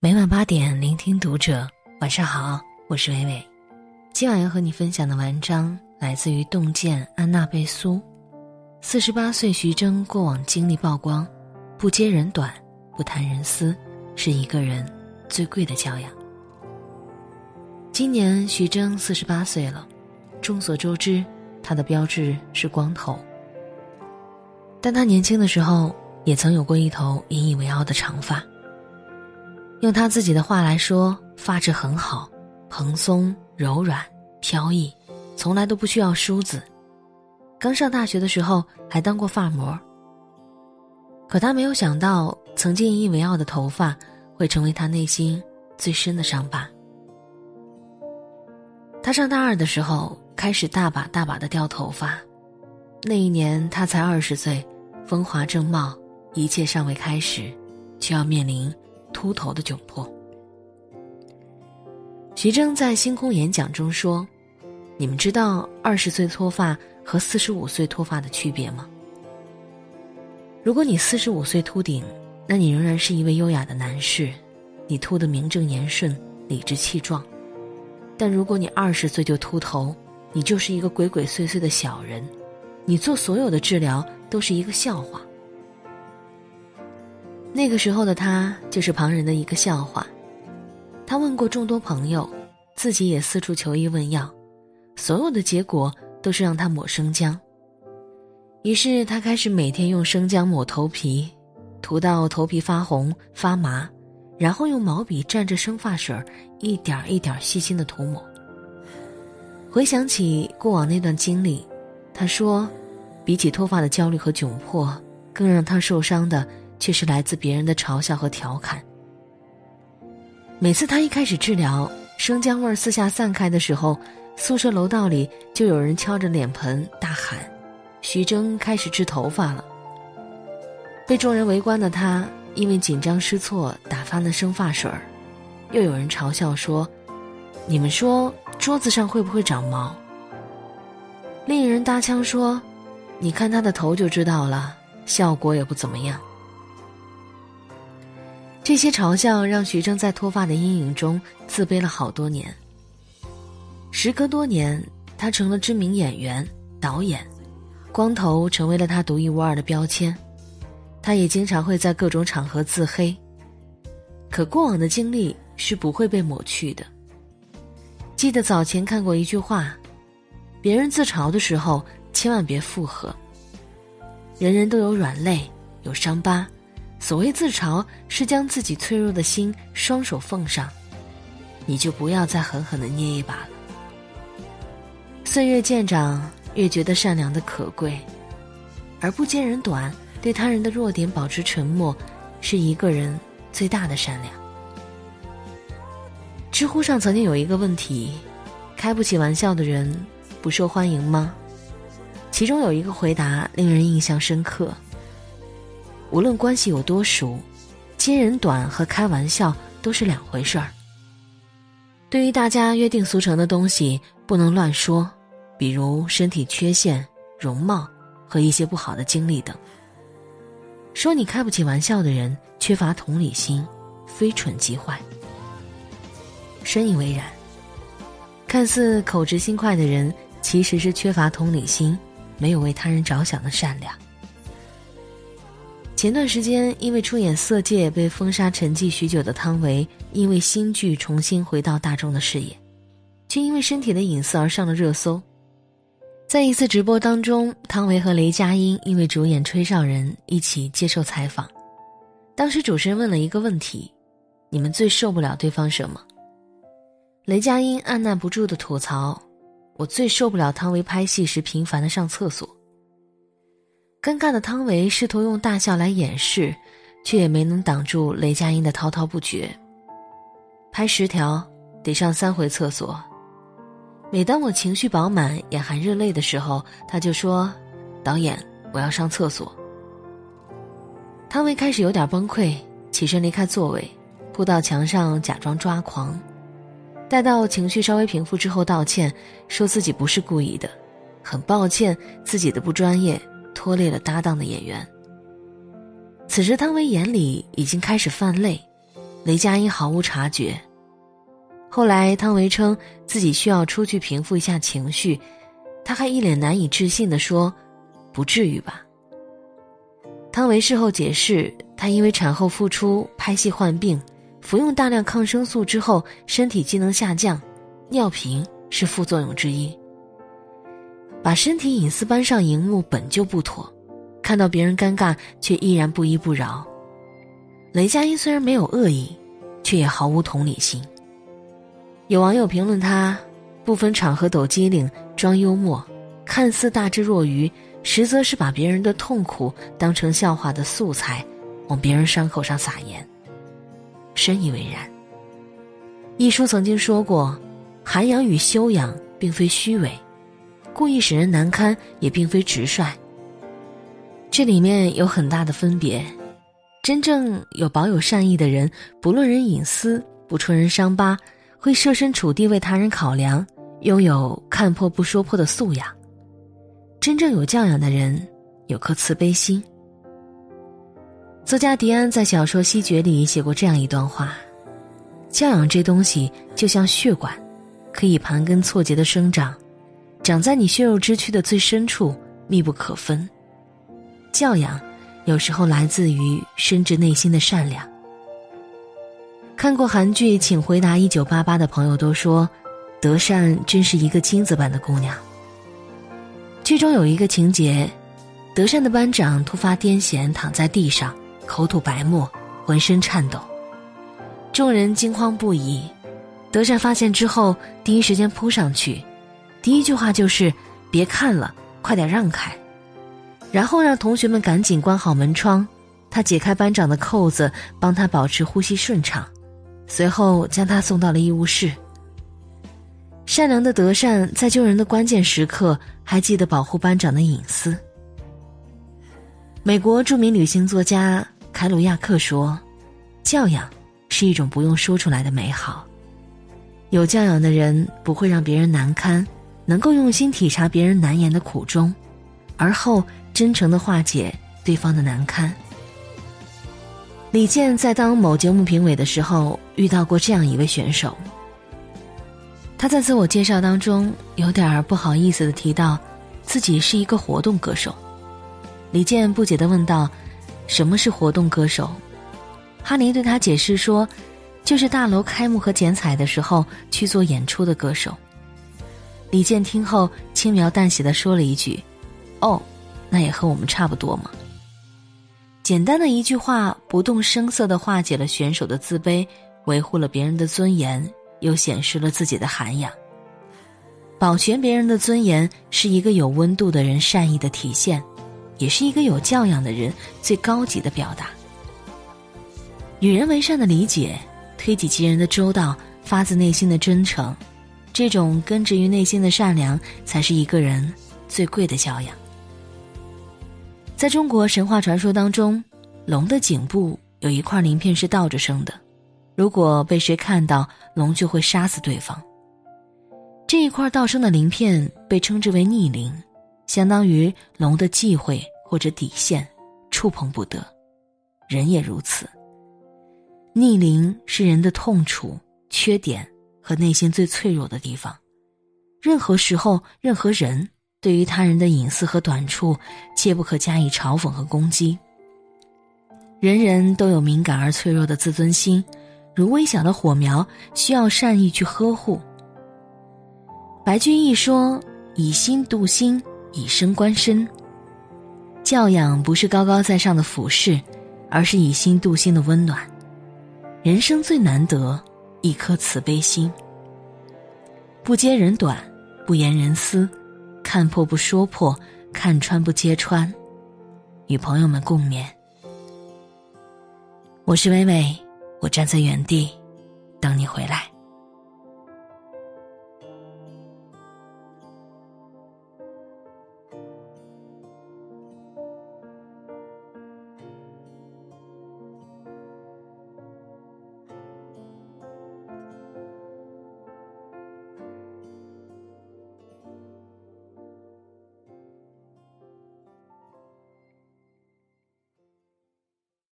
每晚八点，聆听读者。晚上好，我是伟伟。今晚要和你分享的文章来自于洞见安娜贝苏。四十八岁徐峥过往经历曝光，不揭人短，不谈人私，是一个人最贵的教养。今年徐峥四十八岁了，众所周知，他的标志是光头。但他年轻的时候，也曾有过一头引以为傲的长发。用他自己的话来说，发质很好，蓬松柔软飘逸，从来都不需要梳子。刚上大学的时候还当过发模。可他没有想到，曾经引以为傲的头发，会成为他内心最深的伤疤。他上大二的时候开始大把大把的掉头发，那一年他才二十岁，风华正茂，一切尚未开始，就要面临。秃头的窘迫。徐峥在星空演讲中说：“你们知道二十岁脱发和四十五岁脱发的区别吗？如果你四十五岁秃顶，那你仍然是一位优雅的男士，你秃得名正言顺、理直气壮；但如果你二十岁就秃头，你就是一个鬼鬼祟祟的小人，你做所有的治疗都是一个笑话。”那个时候的他就是旁人的一个笑话。他问过众多朋友，自己也四处求医问药，所有的结果都是让他抹生姜。于是他开始每天用生姜抹头皮，涂到头皮发红发麻，然后用毛笔蘸着生发水一点一点细心的涂抹。回想起过往那段经历，他说，比起脱发的焦虑和窘迫，更让他受伤的。却是来自别人的嘲笑和调侃。每次他一开始治疗，生姜味四下散开的时候，宿舍楼道里就有人敲着脸盆大喊：“徐峥开始治头发了。”被众人围观的他，因为紧张失措打翻了生发水儿，又有人嘲笑说：“你们说桌子上会不会长毛？”另一人搭腔说：“你看他的头就知道了，效果也不怎么样。”这些嘲笑让徐峥在脱发的阴影中自卑了好多年。时隔多年，他成了知名演员、导演，光头成为了他独一无二的标签。他也经常会在各种场合自黑。可过往的经历是不会被抹去的。记得早前看过一句话：别人自嘲的时候，千万别附和。人人都有软肋，有伤疤。所谓自嘲，是将自己脆弱的心双手奉上，你就不要再狠狠的捏一把了。岁月渐长，越觉得善良的可贵，而不揭人短，对他人的弱点保持沉默，是一个人最大的善良。知乎上曾经有一个问题：开不起玩笑的人不受欢迎吗？其中有一个回答令人印象深刻。无论关系有多熟，揭人短和开玩笑都是两回事儿。对于大家约定俗成的东西，不能乱说，比如身体缺陷、容貌和一些不好的经历等。说你开不起玩笑的人，缺乏同理心，非蠢即坏。深以为然。看似口直心快的人，其实是缺乏同理心，没有为他人着想的善良。前段时间，因为出演《色戒》被封杀沉寂许久的汤唯，因为新剧重新回到大众的视野，却因为身体的隐私而上了热搜。在一次直播当中，汤唯和雷佳音因为主演《吹哨人》一起接受采访，当时主持人问了一个问题：“你们最受不了对方什么？”雷佳音按捺不住的吐槽：“我最受不了汤唯拍戏时频繁的上厕所。”尴尬的汤唯试图用大笑来掩饰，却也没能挡住雷佳音的滔滔不绝。拍十条得上三回厕所。每当我情绪饱满、眼含热泪的时候，他就说：“导演，我要上厕所。”汤唯开始有点崩溃，起身离开座位，扑到墙上假装抓狂。待到情绪稍微平复之后，道歉，说自己不是故意的，很抱歉自己的不专业。拖累了搭档的演员。此时汤唯眼里已经开始泛泪，雷佳音毫无察觉。后来汤唯称自己需要出去平复一下情绪，他还一脸难以置信地说：“不至于吧？”汤唯事后解释，她因为产后复出、拍戏患病，服用大量抗生素之后，身体机能下降，尿频是副作用之一。把身体隐私搬上荧幕本就不妥，看到别人尴尬却依然不依不饶。雷佳音虽然没有恶意，却也毫无同理心。有网友评论他，不分场合抖机灵、装幽默，看似大智若愚，实则是把别人的痛苦当成笑话的素材，往别人伤口上撒盐。深以为然。一书曾经说过，涵养与修养并非虚伪，故意使人难堪也并非直率。这里面有很大的分别。真正有保有善意的人，不论人隐私，不戳人伤疤。会设身处地为他人考量，拥有看破不说破的素养。真正有教养的人，有颗慈悲心。作家迪安在小说《西决》里写过这样一段话：教养这东西就像血管，可以盘根错节的生长，长在你血肉之躯的最深处，密不可分。教养，有时候来自于深植内心的善良。看过韩剧《请回答一九八八》的朋友都说，德善真是一个金子般的姑娘。剧中有一个情节，德善的班长突发癫痫躺在地上，口吐白沫，浑身颤抖，众人惊慌不已。德善发现之后，第一时间扑上去，第一句话就是“别看了，快点让开”，然后让同学们赶紧关好门窗。他解开班长的扣子，帮他保持呼吸顺畅。随后将他送到了医务室。善良的德善在救人的关键时刻还记得保护班长的隐私。美国著名旅行作家凯鲁亚克说：“教养是一种不用说出来的美好。有教养的人不会让别人难堪，能够用心体察别人难言的苦衷，而后真诚的化解对方的难堪。”李健在当某节目评委的时候，遇到过这样一位选手。他在自我介绍当中有点不好意思的提到，自己是一个活动歌手。李健不解的问道：“什么是活动歌手？”哈尼对他解释说：“就是大楼开幕和剪彩的时候去做演出的歌手。”李健听后轻描淡写的说了一句：“哦，那也和我们差不多嘛。”简单的一句话，不动声色地化解了选手的自卑，维护了别人的尊严，又显示了自己的涵养。保全别人的尊严，是一个有温度的人善意的体现，也是一个有教养的人最高级的表达。与人为善的理解，推己及人的周到，发自内心的真诚，这种根植于内心的善良，才是一个人最贵的教养。在中国神话传说当中，龙的颈部有一块鳞片是倒着生的，如果被谁看到，龙就会杀死对方。这一块倒生的鳞片被称之为逆鳞，相当于龙的忌讳或者底线，触碰不得。人也如此，逆鳞是人的痛楚、缺点和内心最脆弱的地方，任何时候，任何人。对于他人的隐私和短处，切不可加以嘲讽和攻击。人人都有敏感而脆弱的自尊心，如微小的火苗，需要善意去呵护。白居易说：“以心度心，以身观身。”教养不是高高在上的俯视，而是以心度心的温暖。人生最难得一颗慈悲心，不揭人短，不言人私。看破不说破，看穿不揭穿，与朋友们共勉。我是微微，我站在原地，等你回来。